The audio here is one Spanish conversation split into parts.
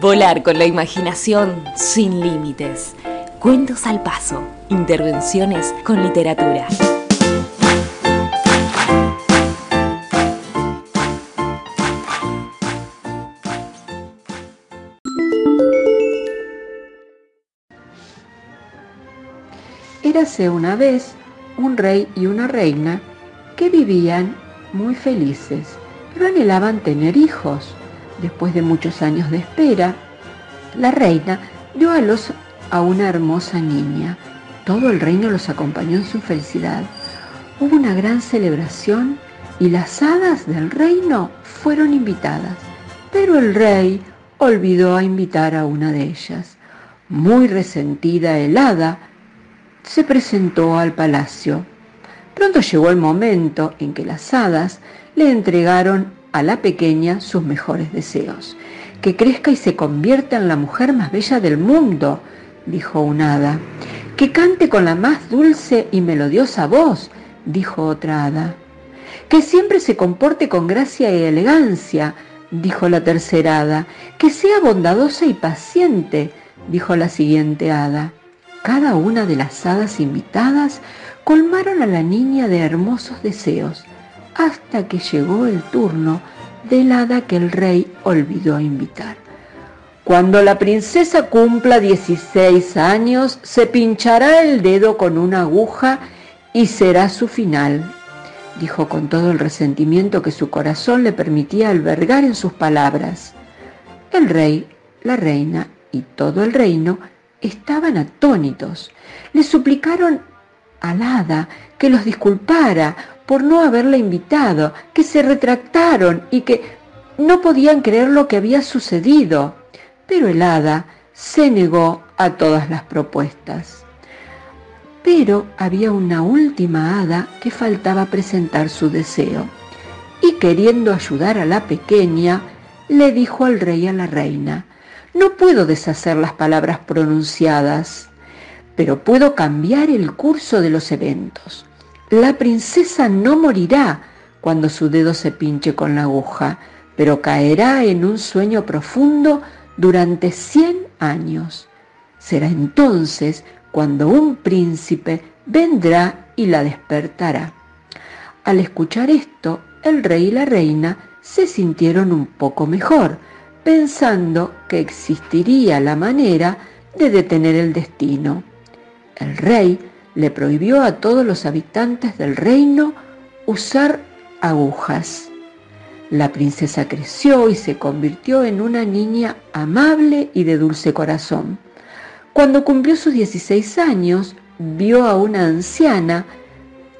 Volar con la imaginación sin límites. Cuentos al paso. Intervenciones con literatura. Érase una vez un rey y una reina que vivían muy felices, pero anhelaban tener hijos. Después de muchos años de espera, la reina dio a luz a una hermosa niña. Todo el reino los acompañó en su felicidad. Hubo una gran celebración y las hadas del reino fueron invitadas, pero el rey olvidó a invitar a una de ellas. Muy resentida el hada, se presentó al palacio. Pronto llegó el momento en que las hadas le entregaron a la pequeña sus mejores deseos. Que crezca y se convierta en la mujer más bella del mundo, dijo una hada. Que cante con la más dulce y melodiosa voz, dijo otra hada. Que siempre se comporte con gracia y elegancia, dijo la tercera hada. Que sea bondadosa y paciente, dijo la siguiente hada. Cada una de las hadas invitadas colmaron a la niña de hermosos deseos hasta que llegó el turno del hada que el rey olvidó invitar. Cuando la princesa cumpla 16 años, se pinchará el dedo con una aguja y será su final, dijo con todo el resentimiento que su corazón le permitía albergar en sus palabras. El rey, la reina y todo el reino estaban atónitos. Le suplicaron al hada que los disculpara por no haberla invitado, que se retractaron y que no podían creer lo que había sucedido. Pero el hada se negó a todas las propuestas. Pero había una última hada que faltaba presentar su deseo, y queriendo ayudar a la pequeña, le dijo al rey y a la reina, no puedo deshacer las palabras pronunciadas, pero puedo cambiar el curso de los eventos. La princesa no morirá cuando su dedo se pinche con la aguja, pero caerá en un sueño profundo durante 100 años. Será entonces cuando un príncipe vendrá y la despertará. Al escuchar esto, el rey y la reina se sintieron un poco mejor, pensando que existiría la manera de detener el destino. El rey le prohibió a todos los habitantes del reino usar agujas. La princesa creció y se convirtió en una niña amable y de dulce corazón. Cuando cumplió sus 16 años, vio a una anciana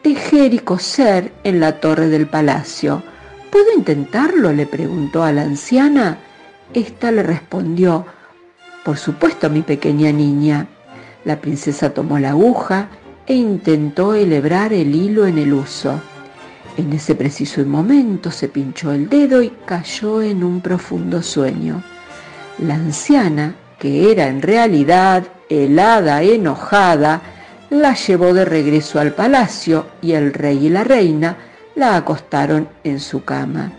tejer y coser en la torre del palacio. ¿Puedo intentarlo? le preguntó a la anciana. Esta le respondió, por supuesto, mi pequeña niña. La princesa tomó la aguja e intentó elebrar el hilo en el uso. En ese preciso momento se pinchó el dedo y cayó en un profundo sueño. La anciana, que era en realidad helada, enojada, la llevó de regreso al palacio y el rey y la reina la acostaron en su cama.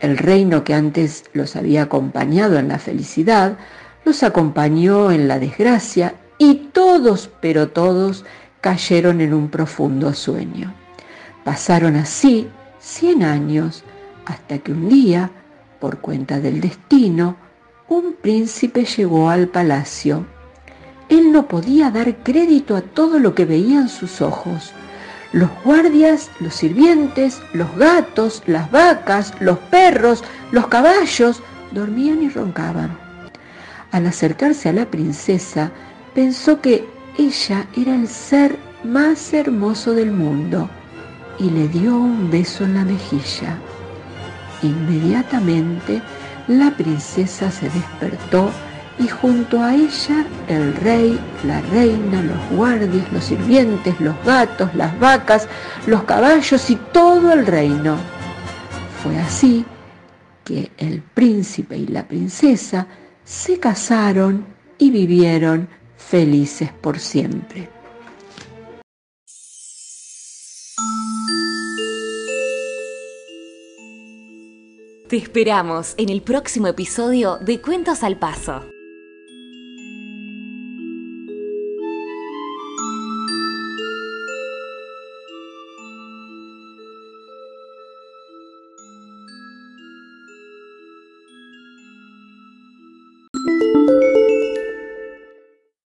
El reino que antes los había acompañado en la felicidad, los acompañó en la desgracia y todos, pero todos, cayeron en un profundo sueño. Pasaron así cien años hasta que un día, por cuenta del destino, un príncipe llegó al palacio. Él no podía dar crédito a todo lo que veían sus ojos. Los guardias, los sirvientes, los gatos, las vacas, los perros, los caballos, dormían y roncaban. Al acercarse a la princesa, pensó que ella era el ser más hermoso del mundo y le dio un beso en la mejilla. Inmediatamente la princesa se despertó y junto a ella el rey, la reina, los guardias, los sirvientes, los gatos, las vacas, los caballos y todo el reino. Fue así que el príncipe y la princesa se casaron y vivieron felices por siempre. Te esperamos en el próximo episodio de Cuentos al Paso.